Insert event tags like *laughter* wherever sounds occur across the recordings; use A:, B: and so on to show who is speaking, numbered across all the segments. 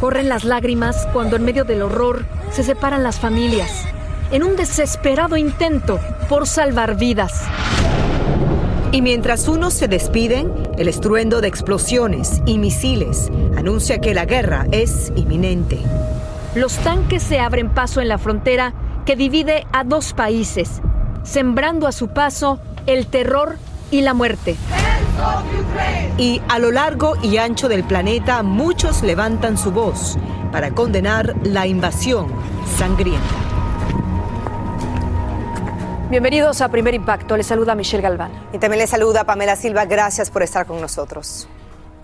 A: Corren las lágrimas cuando en medio del horror se separan las familias, en un desesperado intento por salvar vidas.
B: Y mientras unos se despiden, el estruendo de explosiones y misiles anuncia que la guerra es inminente.
A: Los tanques se abren paso en la frontera que divide a dos países, sembrando a su paso el terror y la muerte.
B: Y a lo largo y ancho del planeta muchos levantan su voz para condenar la invasión sangrienta.
A: Bienvenidos a Primer Impacto. Les saluda Michelle Galván.
C: Y también le saluda Pamela Silva. Gracias por estar con nosotros.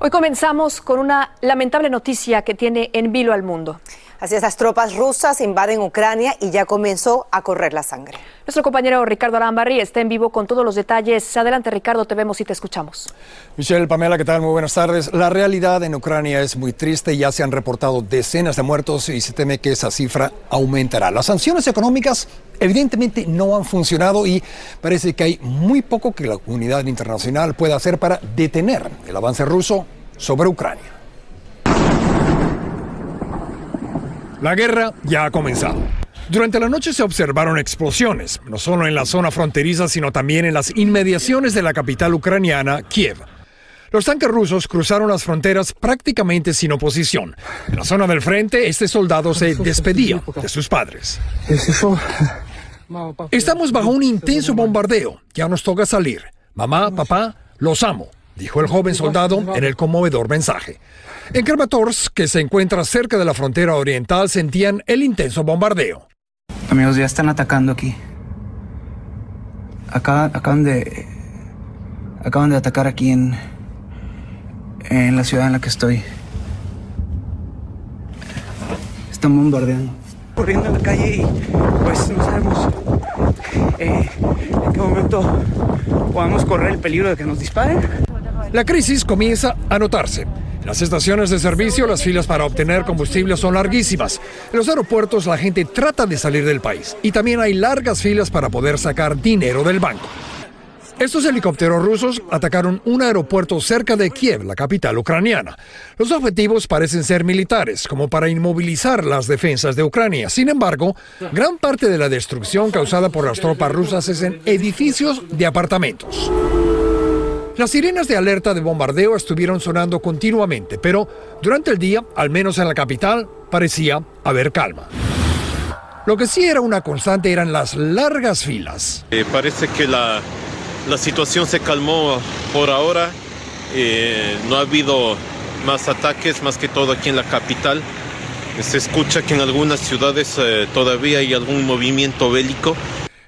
A: Hoy comenzamos con una lamentable noticia que tiene en vilo al mundo.
C: Así es, las tropas rusas invaden Ucrania y ya comenzó a correr la sangre.
A: Nuestro compañero Ricardo Arambarri está en vivo con todos los detalles. Adelante, Ricardo, te vemos y te escuchamos.
D: Michelle, Pamela, ¿qué tal? Muy buenas tardes. La realidad en Ucrania es muy triste. Ya se han reportado decenas de muertos y se teme que esa cifra aumentará. Las sanciones económicas evidentemente no han funcionado y parece que hay muy poco que la comunidad internacional pueda hacer para detener el avance ruso sobre Ucrania. La guerra ya ha comenzado. Durante la noche se observaron explosiones, no solo en la zona fronteriza, sino también en las inmediaciones de la capital ucraniana, Kiev. Los tanques rusos cruzaron las fronteras prácticamente sin oposición. En la zona del frente, este soldado se despedía de sus padres. Estamos bajo un intenso bombardeo. Ya nos toca salir. Mamá, papá, los amo, dijo el joven soldado en el conmovedor mensaje. En Kramatorsk, que se encuentra cerca de la frontera oriental, sentían el intenso bombardeo.
E: Amigos, ya están atacando aquí. Acá, acaban de. Acaban de atacar aquí en. En la ciudad en la que estoy. Están bombardeando. Corriendo en la calle y pues no sabemos eh, en qué momento podamos correr el peligro de que nos disparen.
D: La crisis comienza a notarse. En las estaciones de servicio las filas para obtener combustible son larguísimas. En los aeropuertos la gente trata de salir del país y también hay largas filas para poder sacar dinero del banco. Estos helicópteros rusos atacaron un aeropuerto cerca de Kiev, la capital ucraniana. Los objetivos parecen ser militares, como para inmovilizar las defensas de Ucrania. Sin embargo, gran parte de la destrucción causada por las tropas rusas es en edificios de apartamentos. Las sirenas de alerta de bombardeo estuvieron sonando continuamente, pero durante el día, al menos en la capital, parecía haber calma. Lo que sí era una constante eran las largas filas.
F: Eh, parece que la, la, situación se calmó por ahora. Eh, no ha habido más ataques, más que todo aquí en la capital. Se escucha que en algunas ciudades eh, todavía hay algún movimiento bélico.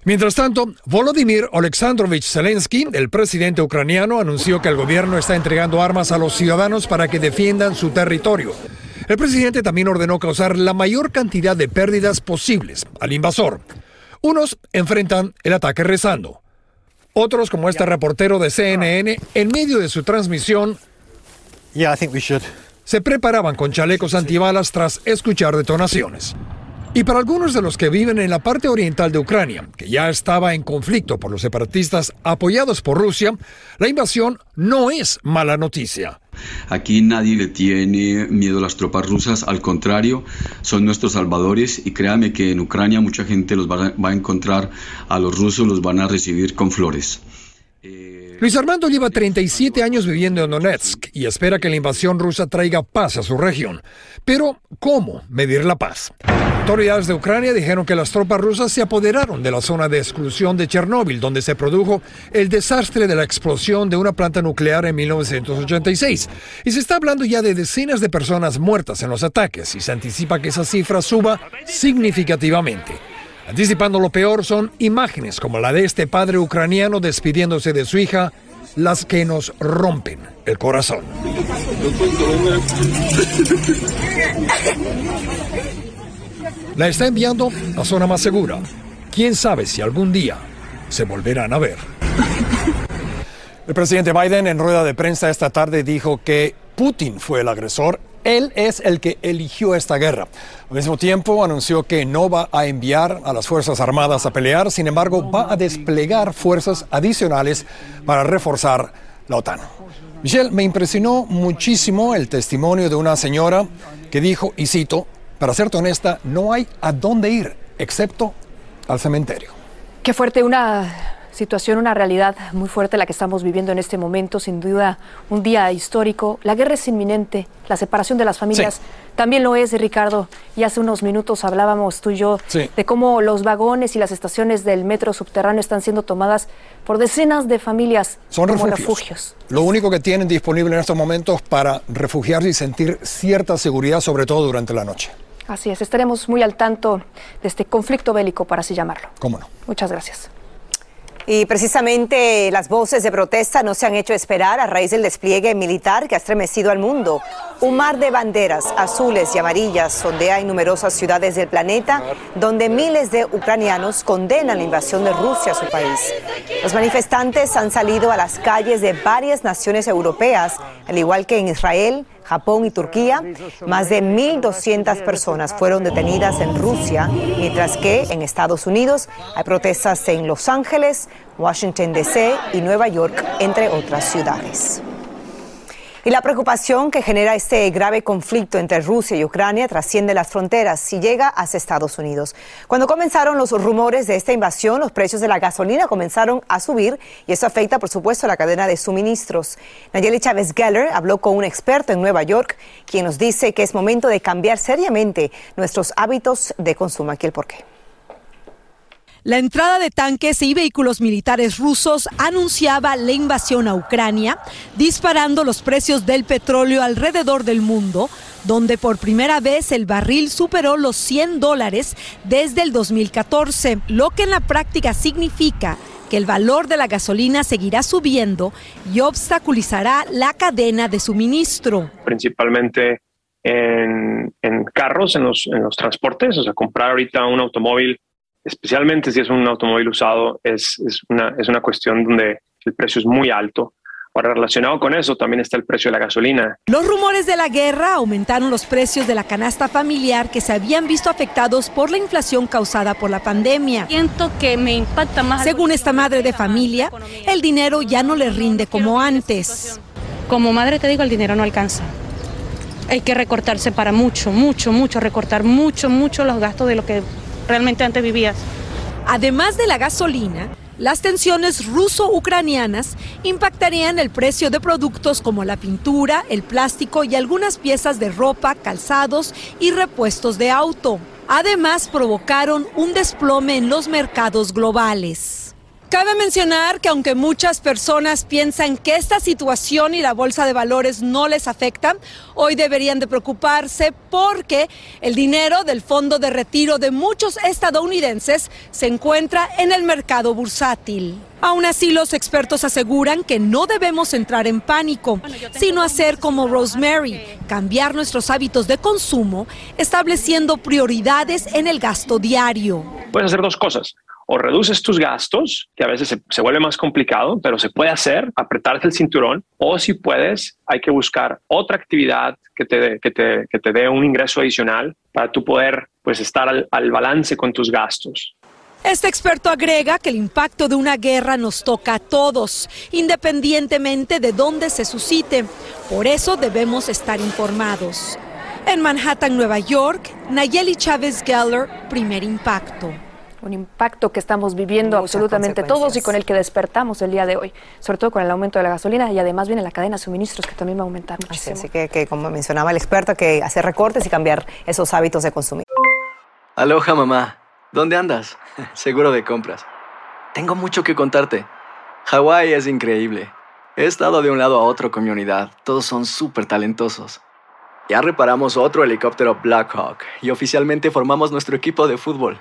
D: Mientras tanto, Volodymyr Alexandrovich Zelensky, el presidente ucraniano, anunció que el gobierno está entregando armas a los ciudadanos para que defiendan su territorio. El presidente también ordenó causar la mayor cantidad de pérdidas posibles al invasor. Unos enfrentan el ataque rezando. Otros, como este reportero de CNN, en medio de su transmisión, se preparaban con chalecos antibalas tras escuchar detonaciones. Y para algunos de los que viven en la parte oriental de Ucrania, que ya estaba en conflicto por los separatistas apoyados por Rusia, la invasión no es mala noticia.
G: Aquí nadie le tiene miedo a las tropas rusas, al contrario, son nuestros salvadores y créame que en Ucrania mucha gente los va a, va a encontrar a los rusos, los van a recibir con flores.
D: Luis Armando lleva 37 años viviendo en Donetsk y espera que la invasión rusa traiga paz a su región. Pero, ¿cómo medir la paz? Autoridades de Ucrania dijeron que las tropas rusas se apoderaron de la zona de exclusión de Chernóbil, donde se produjo el desastre de la explosión de una planta nuclear en 1986. Y se está hablando ya de decenas de personas muertas en los ataques y se anticipa que esa cifra suba significativamente. Anticipando lo peor son imágenes como la de este padre ucraniano despidiéndose de su hija, las que nos rompen el corazón. La está enviando a zona más segura. Quién sabe si algún día se volverán a ver. El presidente Biden en rueda de prensa esta tarde dijo que Putin fue el agresor él es el que eligió esta guerra. Al mismo tiempo, anunció que no va a enviar a las Fuerzas Armadas a pelear, sin embargo, va a desplegar fuerzas adicionales para reforzar la OTAN. Michelle, me impresionó muchísimo el testimonio de una señora que dijo, y cito, para serte honesta, no hay a dónde ir, excepto al cementerio.
A: Qué fuerte una situación, una realidad muy fuerte la que estamos viviendo en este momento, sin duda un día histórico. La guerra es inminente, la separación de las familias
D: Sí.
A: también lo es, Ricardo. Y hace unos minutos hablábamos tú y yo
D: Sí.
A: de cómo los vagones y las estaciones del metro subterráneo están siendo tomadas por decenas de familias
D: Son
A: como
D: refugios.
A: refugios.
D: Lo único que tienen disponible en estos momentos para refugiarse y sentir cierta seguridad, sobre todo durante la noche.
A: Así es, estaremos muy al tanto de este conflicto bélico, para así llamarlo.
D: ¿Cómo no?
A: Muchas gracias.
B: Y precisamente las voces de protesta no se han hecho esperar a raíz del despliegue militar que ha estremecido al mundo. Un mar de banderas azules y amarillas sondea en numerosas ciudades del planeta, donde miles de ucranianos condenan la invasión de Rusia a su país. Los manifestantes han salido a las calles de varias naciones europeas, al igual que en Israel, Japón y Turquía. Más de 1.200 personas fueron detenidas en Rusia, mientras que en Estados Unidos hay protestas en Los Ángeles, Washington, D.C. y Nueva York, entre otras ciudades. Y la preocupación que genera este grave conflicto entre Rusia y Ucrania trasciende las fronteras y llega hacia Estados Unidos. Cuando comenzaron los rumores de esta invasión, los precios de la gasolina comenzaron a subir y eso afecta, por supuesto, la cadena de suministros. Nayeli Chávez Geller habló con un experto en Nueva York, quien nos dice que es momento de cambiar seriamente nuestros hábitos de consumo. Aquí el porqué.
H: La entrada de tanques y vehículos militares rusos anunciaba la invasión a Ucrania, disparando los precios del petróleo alrededor del mundo, donde por primera vez el barril superó los 100 dólares desde el 2014, lo que en la práctica significa que el valor de la gasolina seguirá subiendo y obstaculizará la cadena de suministro.
I: principalmente en, en carros, en los, en los transportes. O sea, comprar ahorita un automóvil, especialmente si es un automóvil usado, es, es, una, es una cuestión donde el precio es muy alto. Ahora, relacionado con eso, también está el precio de la gasolina.
H: Los rumores de la guerra aumentaron los precios de la canasta familiar que se habían visto afectados por la inflación causada por la pandemia.
J: Siento que me impacta más.
H: Según esta madre de familia, el dinero ya no le rinde como antes.
J: Como madre te digo, el dinero no alcanza. Hay que recortarse para mucho, mucho, mucho, recortar mucho, mucho los gastos de lo que realmente antes vivías.
H: Además de la gasolina, las tensiones ruso-ucranianas impactarían el precio de productos como la pintura, el plástico y algunas piezas de ropa, calzados y repuestos de auto. Además, provocaron un desplome en los mercados globales. Cabe mencionar que aunque muchas personas piensan que esta situación y la bolsa de valores no les afectan, hoy deberían de preocuparse porque el dinero del fondo de retiro de muchos estadounidenses se encuentra en el mercado bursátil. Aún así, los expertos aseguran que no debemos entrar en pánico, sino hacer como Rosemary, cambiar nuestros hábitos de consumo, estableciendo prioridades en el gasto diario.
I: Puedes hacer dos cosas. O reduces tus gastos, que a veces se, vuelve más complicado, pero se puede hacer, apretarte el cinturón, o si puedes, hay que buscar otra actividad que te, que te, que te dé un ingreso adicional para tú poder pues, estar al, al balance con tus gastos.
H: Este experto agrega que el impacto de una guerra nos toca a todos, independientemente de dónde se suscite. Por eso debemos estar informados. En Manhattan, Nueva York, Nayeli Chávez Geller, primer impacto.
A: Un impacto que estamos viviendo absolutamente todos y con el que despertamos el día de hoy, sobre todo con el aumento de la gasolina y además viene la cadena de suministros que también va a aumentar muchísimo.
B: Así, que, como mencionaba el experto, que hacer recortes y cambiar esos hábitos de consumir.
K: Aloha mamá, ¿dónde andas? *laughs* Seguro de compras. Tengo mucho que contarte. Hawái es increíble. He estado de un lado a otro con mi unidad. Todos son súper talentosos. Ya reparamos otro helicóptero Blackhawk y oficialmente formamos nuestro equipo de fútbol.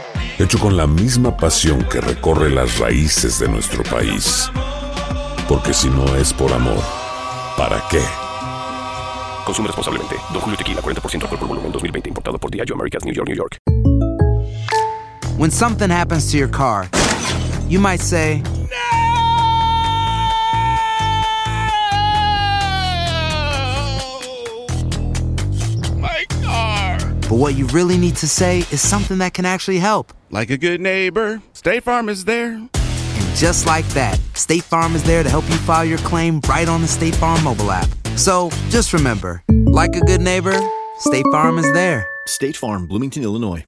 L: hecho con la misma pasión que recorre las raíces de nuestro país. Porque si no es por amor, ¿para qué?
M: Consume responsablemente. Don Julio Tequila, 40% alcohol por volumen, 2020. Importado por Diageo Americas, New York, New York.
N: When something happens to your car, you might say... But what you really need to say is something that can actually help.
O: Like a good neighbor, State Farm is there.
N: And just like that, State Farm is there to help you file your claim right on the State Farm mobile app. So just remember, like a good neighbor, State Farm is there.
P: State Farm, Bloomington, Illinois.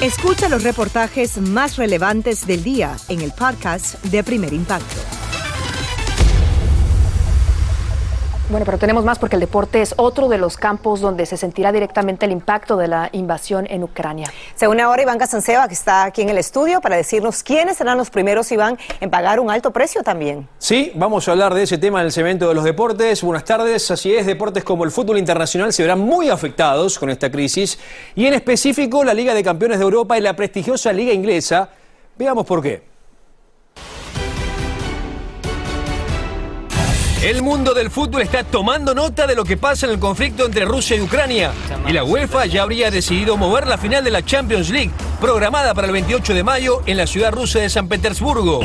Q: Escucha los reportajes más relevantes del día en el podcast de Primer Impacto.
A: Bueno, pero tenemos más porque el deporte es otro de los campos donde se sentirá directamente el impacto de la invasión en Ucrania.
B: Se une ahora Iván Casanseva, que está aquí en el estudio, para decirnos quiénes serán los primeros, Iván, en pagar un alto precio también.
R: Sí, vamos a hablar de ese tema en el segmento de los deportes. Buenas tardes. Así es, deportes como el fútbol internacional se verán muy afectados con esta crisis y en específico la Liga de Campeones de Europa y la prestigiosa Liga Inglesa. Veamos por qué. El mundo del fútbol está tomando nota de lo que pasa en el conflicto entre Rusia y Ucrania. Y la UEFA ya habría decidido mover la final de la Champions League, programada para el 28 de mayo en la ciudad rusa de San Petersburgo.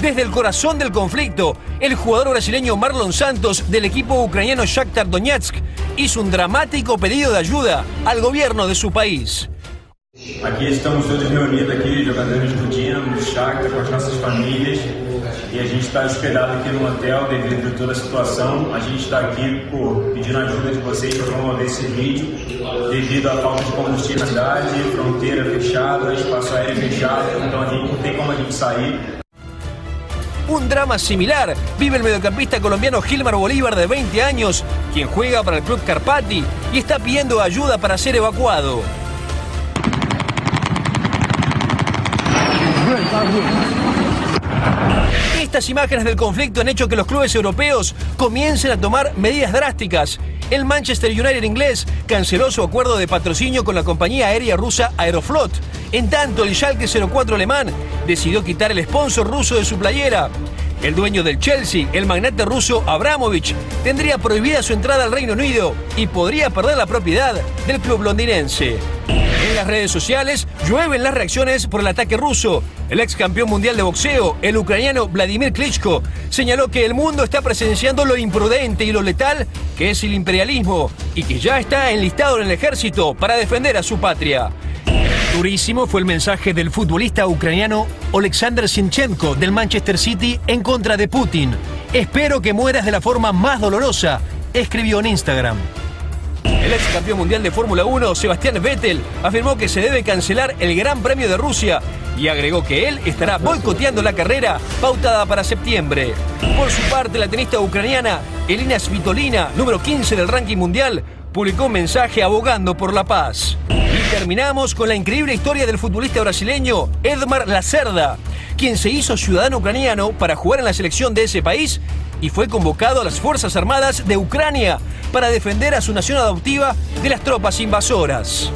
R: Desde el corazón del conflicto, el jugador brasileño Marlon Santos del equipo ucraniano Shakhtar Donetsk hizo un dramático pedido de ayuda al gobierno de su país.
S: Aquí estamos todos reunidos aquí, jogadores do Dinamo, do Shakhtar, com as nossas famílias. E a gente está hospedado aqui no hotel devido a toda a situação. A gente está aqui por, pedindo ajuda de vocês para promover esse vídeo devido à falta de combustível na cidade, fronteira fechada, espaço aéreo fechado, então a gente não tem como a gente sair.
R: Un drama similar vive el mediocampista colombiano Gilmar Bolívar de 20 años, quien juega para el club Carpati y está pidiendo ayuda para ser evacuado. Estas imágenes del conflicto han hecho que los clubes europeos comiencen a tomar medidas drásticas. El Manchester United inglés canceló su acuerdo de patrocinio con la compañía aérea rusa Aeroflot. En tanto, el Schalke 04 alemán decidió quitar el sponsor ruso de su playera. El dueño del Chelsea, el magnate ruso Abramovich, tendría prohibida su entrada al Reino Unido y podría perder la propiedad del club londinense. En las redes sociales llueven las reacciones por el ataque ruso. El ex campeón mundial de boxeo, el ucraniano Vladimir Klitschko, señaló que el mundo está presenciando lo imprudente y lo letal que es el imperialismo y que ya está enlistado en el ejército para defender a su patria. Durísimo fue el mensaje del futbolista ucraniano Alexander Sinchenko del Manchester City en contra de Putin. Espero que mueras de la forma más dolorosa, escribió en Instagram. El ex campeón mundial de Fórmula 1, Sebastián Vettel, afirmó que se debe cancelar el Gran Premio de Rusia y agregó que él estará boicoteando la carrera pautada para septiembre. Por su parte, la tenista ucraniana Elina Svitolina, número 15 del ranking mundial, publicó un mensaje abogando por la paz. Terminamos con la increíble historia del futbolista brasileño Edmar Lacerda, quien se hizo ciudadano ucraniano para jugar en la selección de ese país y fue convocado a las Fuerzas Armadas de Ucrania para defender a su nación adoptiva de las tropas invasoras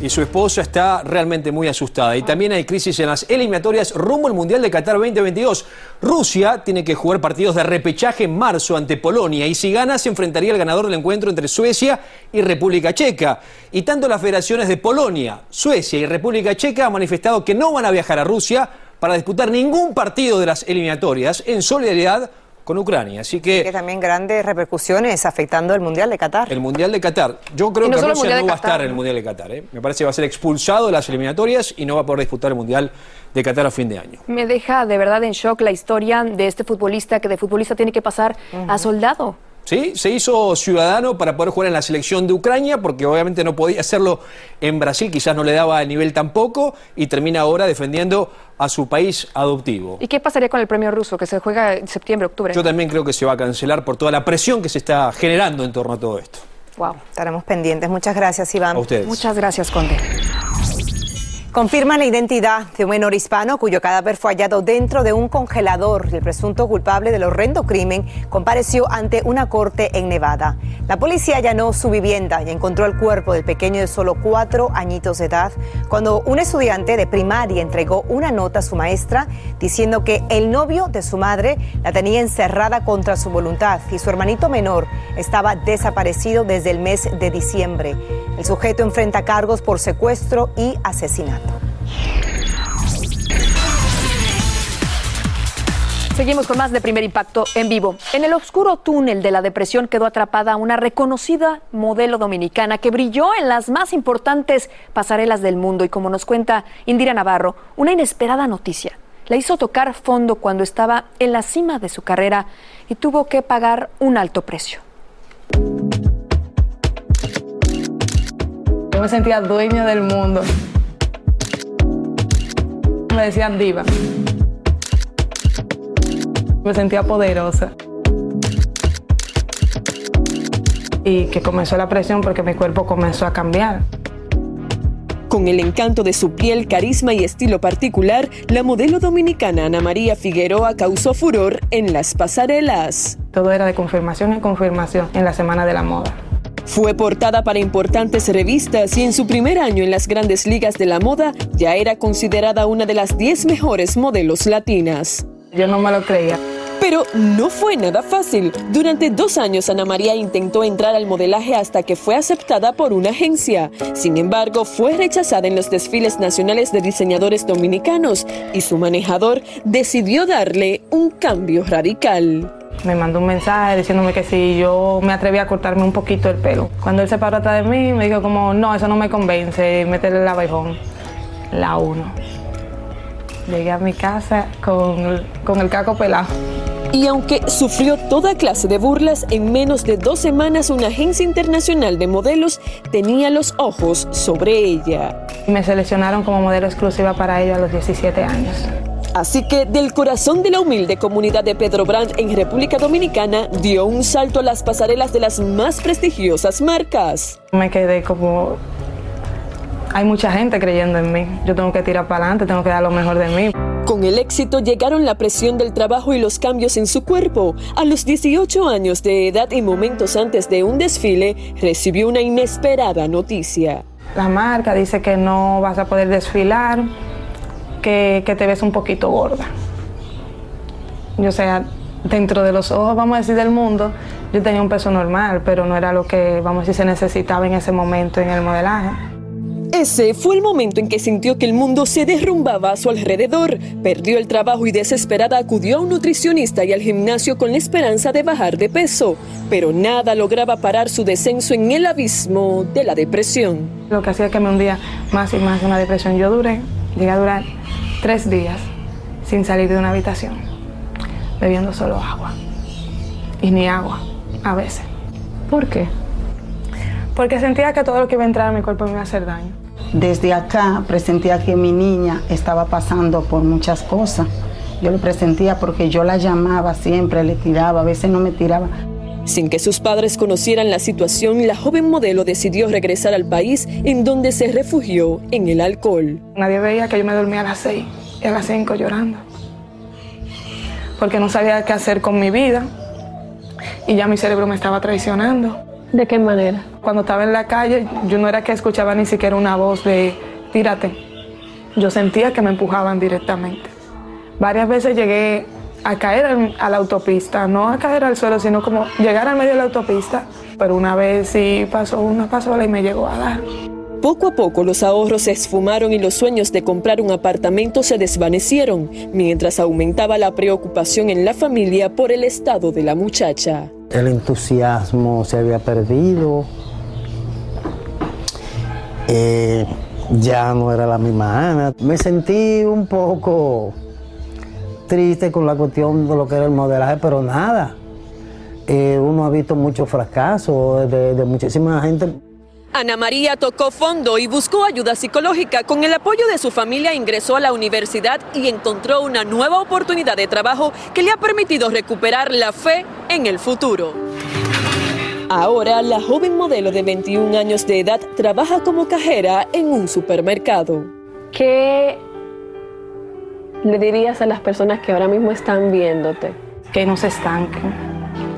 R: y su esposa está realmente muy asustada. Y también hay crisis en las eliminatorias rumbo al Mundial de Qatar 2022. Rusia tiene que jugar partidos de repechaje en marzo ante Polonia y si gana se enfrentaría al ganador del encuentro entre Suecia y República Checa. Y tanto las federaciones de Polonia, Suecia y República Checa han manifestado que no van a viajar a Rusia para disputar ningún partido de las eliminatorias en solidaridad con Ucrania. Así que,
B: que también grandes repercusiones afectando el Mundial de Qatar.
R: El Mundial de Qatar. Yo creo que Rusia no va a estar en el Mundial de Qatar. ¿eh? Me parece que va a ser expulsado de las eliminatorias y no va a poder disputar el Mundial de Qatar a fin de año.
A: Me deja de verdad en shock la historia de este futbolista que de futbolista tiene que pasar a soldado.
R: ¿Sí? Se hizo ciudadano para poder jugar en la selección de Ucrania, porque obviamente no podía hacerlo en Brasil, quizás no le daba el nivel tampoco, y termina ahora defendiendo a su país adoptivo.
A: ¿Y qué pasaría con el premio ruso que se juega en septiembre, octubre?
R: Yo también creo que se va a cancelar por toda la presión que se está generando en torno a todo esto.
B: Wow, estaremos pendientes. Muchas gracias, Iván.
R: A ustedes.
A: Muchas gracias, Conde.
B: Confirma la identidad de un menor hispano cuyo cadáver fue hallado dentro de un congelador el presunto culpable del horrendo crimen compareció ante una corte en Nevada. La policía allanó su vivienda y encontró el cuerpo del pequeño de solo cuatro añitos de edad cuando un estudiante de primaria entregó una nota a su maestra diciendo que el novio de su madre la tenía encerrada contra su voluntad y su hermanito menor estaba desaparecido desde el mes de diciembre. El sujeto enfrenta cargos por secuestro y asesinato.
A: Seguimos con más de primer impacto en vivo. En el oscuro túnel de la depresión quedó atrapada una reconocida modelo dominicana que brilló en las más importantes pasarelas del mundo y como nos cuenta Indira Navarro, una inesperada noticia la hizo tocar fondo cuando estaba en la cima de su carrera y tuvo que pagar un alto precio.
T: Yo me sentía dueña del mundo. Me decían diva. Me sentía poderosa. Y que comenzó la presión porque mi cuerpo comenzó a cambiar.
U: Con el encanto de su piel, carisma y estilo particular, la modelo dominicana Ana María Figueroa causó furor en las pasarelas.
T: Todo era de confirmación en confirmación en la Semana de la Moda.
U: Fue portada para importantes revistas y en su primer año en las grandes ligas de la moda ya era considerada una de las 10 mejores modelos latinas.
T: Yo no me lo creía.
U: Pero no fue nada fácil. Durante dos años Ana María intentó entrar al modelaje hasta que fue aceptada por una agencia. Sin embargo, fue rechazada en los desfiles nacionales de diseñadores dominicanos y su manejador decidió darle un cambio radical.
T: Me mandó un mensaje diciéndome que si yo me atreví a cortarme un poquito el pelo. Cuando él se paró atrás de mí, me dijo como, no, eso no me convence, métele el abejón. La uno. Llegué a mi casa con, con el caco pelado.
U: Y aunque sufrió toda clase de burlas, en menos de dos semanas una agencia internacional de modelos tenía los ojos sobre ella.
T: Me seleccionaron como modelo exclusiva para ella a los 17 años.
U: Así que del corazón de la humilde comunidad de Pedro Brandt en República Dominicana dio un salto a las pasarelas de las más prestigiosas marcas.
T: Me quedé como hay mucha gente creyendo en mí. Yo tengo que tirar para adelante, tengo que dar lo mejor de mí.
U: Con el éxito llegaron la presión del trabajo y los cambios en su cuerpo. A los 18 años de edad y momentos antes de un desfile, recibió una inesperada noticia.
T: La marca dice que no vas a poder desfilar, que, que te ves un poquito gorda. Yo sea, dentro de los ojos, vamos a decir, del mundo, yo tenía un peso normal, pero no era lo que, vamos a decir, se necesitaba en ese momento en el modelaje.
U: Ese fue el momento en que sintió que el mundo se derrumbaba a su alrededor. Perdió el trabajo y desesperada acudió a un nutricionista y al gimnasio con la esperanza de bajar de peso. Pero nada lograba parar su descenso en el abismo de la depresión.
T: Lo que hacía que me hundía más y más en una depresión. Yo duré, llegué a durar tres días sin salir de una habitación, bebiendo solo agua. Y ni agua, a veces. ¿Por qué? Porque sentía que todo lo que iba a entrar a mi cuerpo me iba a hacer daño.
V: Desde acá presentía que mi niña estaba pasando por muchas cosas. Yo lo presentía porque yo la llamaba siempre, le tiraba, a veces no me tiraba.
U: Sin que sus padres conocieran la situación, la joven modelo decidió regresar al país en donde se refugió en el alcohol.
T: Nadie veía que yo me dormía a las seis y a las cinco llorando. Porque no sabía qué hacer con mi vida y ya mi cerebro me estaba traicionando.
A: ¿De qué manera?
T: Cuando estaba en la calle, yo no era que escuchaba ni siquiera una voz de tírate. Yo sentía que me empujaban directamente. Varias veces llegué a caer a la autopista, no a caer al suelo, sino como llegar al medio de la autopista. Pero una vez sí pasó una pasola y me llegó a dar.
U: Poco a poco los ahorros se esfumaron y los sueños de comprar un apartamento se desvanecieron, mientras aumentaba la preocupación en la familia por el estado de la muchacha.
W: El entusiasmo se había perdido, eh, ya no era la misma Ana. Me sentí un poco triste con la cuestión de lo que era el modelaje, pero nada. Eh, uno ha visto muchos fracasos de, de muchísima gente.
U: Ana María tocó fondo y buscó ayuda psicológica. Con el apoyo de su familia ingresó a la universidad y encontró una nueva oportunidad de trabajo que le ha permitido recuperar la fe en el futuro. Ahora la joven modelo de 21 años de edad trabaja como cajera en un supermercado.
A: ¿Qué le dirías a las personas que ahora mismo están viéndote?
T: Que no se estanquen,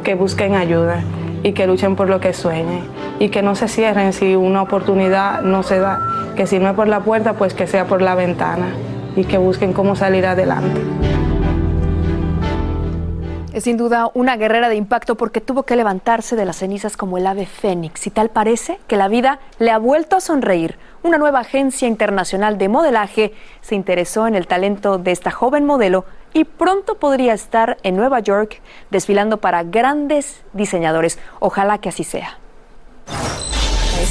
T: que busquen ayuda y que luchen por lo que sueñen y que no se cierren si una oportunidad no se da, que si no es por la puerta, pues que sea por la ventana y que busquen cómo salir adelante.
A: Es sin duda una guerrera de impacto porque tuvo que levantarse de las cenizas como el ave fénix y tal parece que la vida le ha vuelto a sonreír. Una nueva agencia internacional de modelaje se interesó en el talento de esta joven modelo y pronto podría estar en Nueva York desfilando para grandes diseñadores. Ojalá que así sea.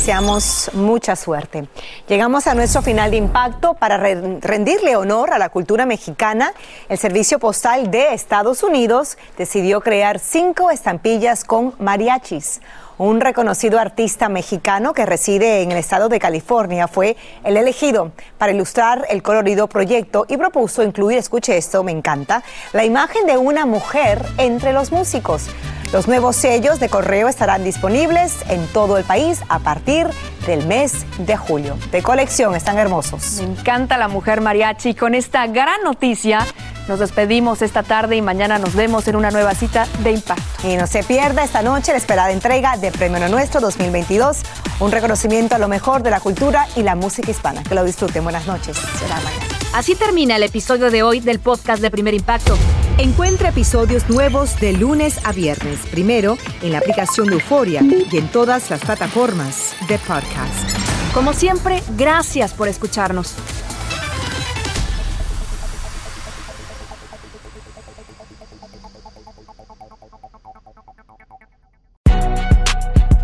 B: Deseamos mucha suerte. Llegamos a nuestro final de impacto para rendirle honor a la cultura mexicana. El Servicio Postal de Estados Unidos decidió crear cinco estampillas con mariachis. Un reconocido artista mexicano que reside en el estado de California fue el elegido para ilustrar el colorido proyecto y propuso incluir, escuche esto, me encanta, la imagen de una mujer entre los músicos. Los nuevos sellos de correo estarán disponibles en todo el país a partir del mes de julio. De colección, están hermosos.
A: Me encanta la mujer mariachi. Con esta gran noticia nos despedimos esta tarde y mañana nos vemos en una nueva cita de impacto.
B: Y no se pierda esta noche la esperada entrega de Premio No Nuestro 2022, un reconocimiento a lo mejor de la cultura y la música hispana. Que lo disfruten. Buenas noches. Será mañana.
X: Así termina el episodio de hoy del podcast de Primer Impacto.
Q: Encuentra episodios nuevos de lunes a viernes, primero en la aplicación de Euforia y en todas las plataformas de podcast.
X: Como siempre, gracias por escucharnos.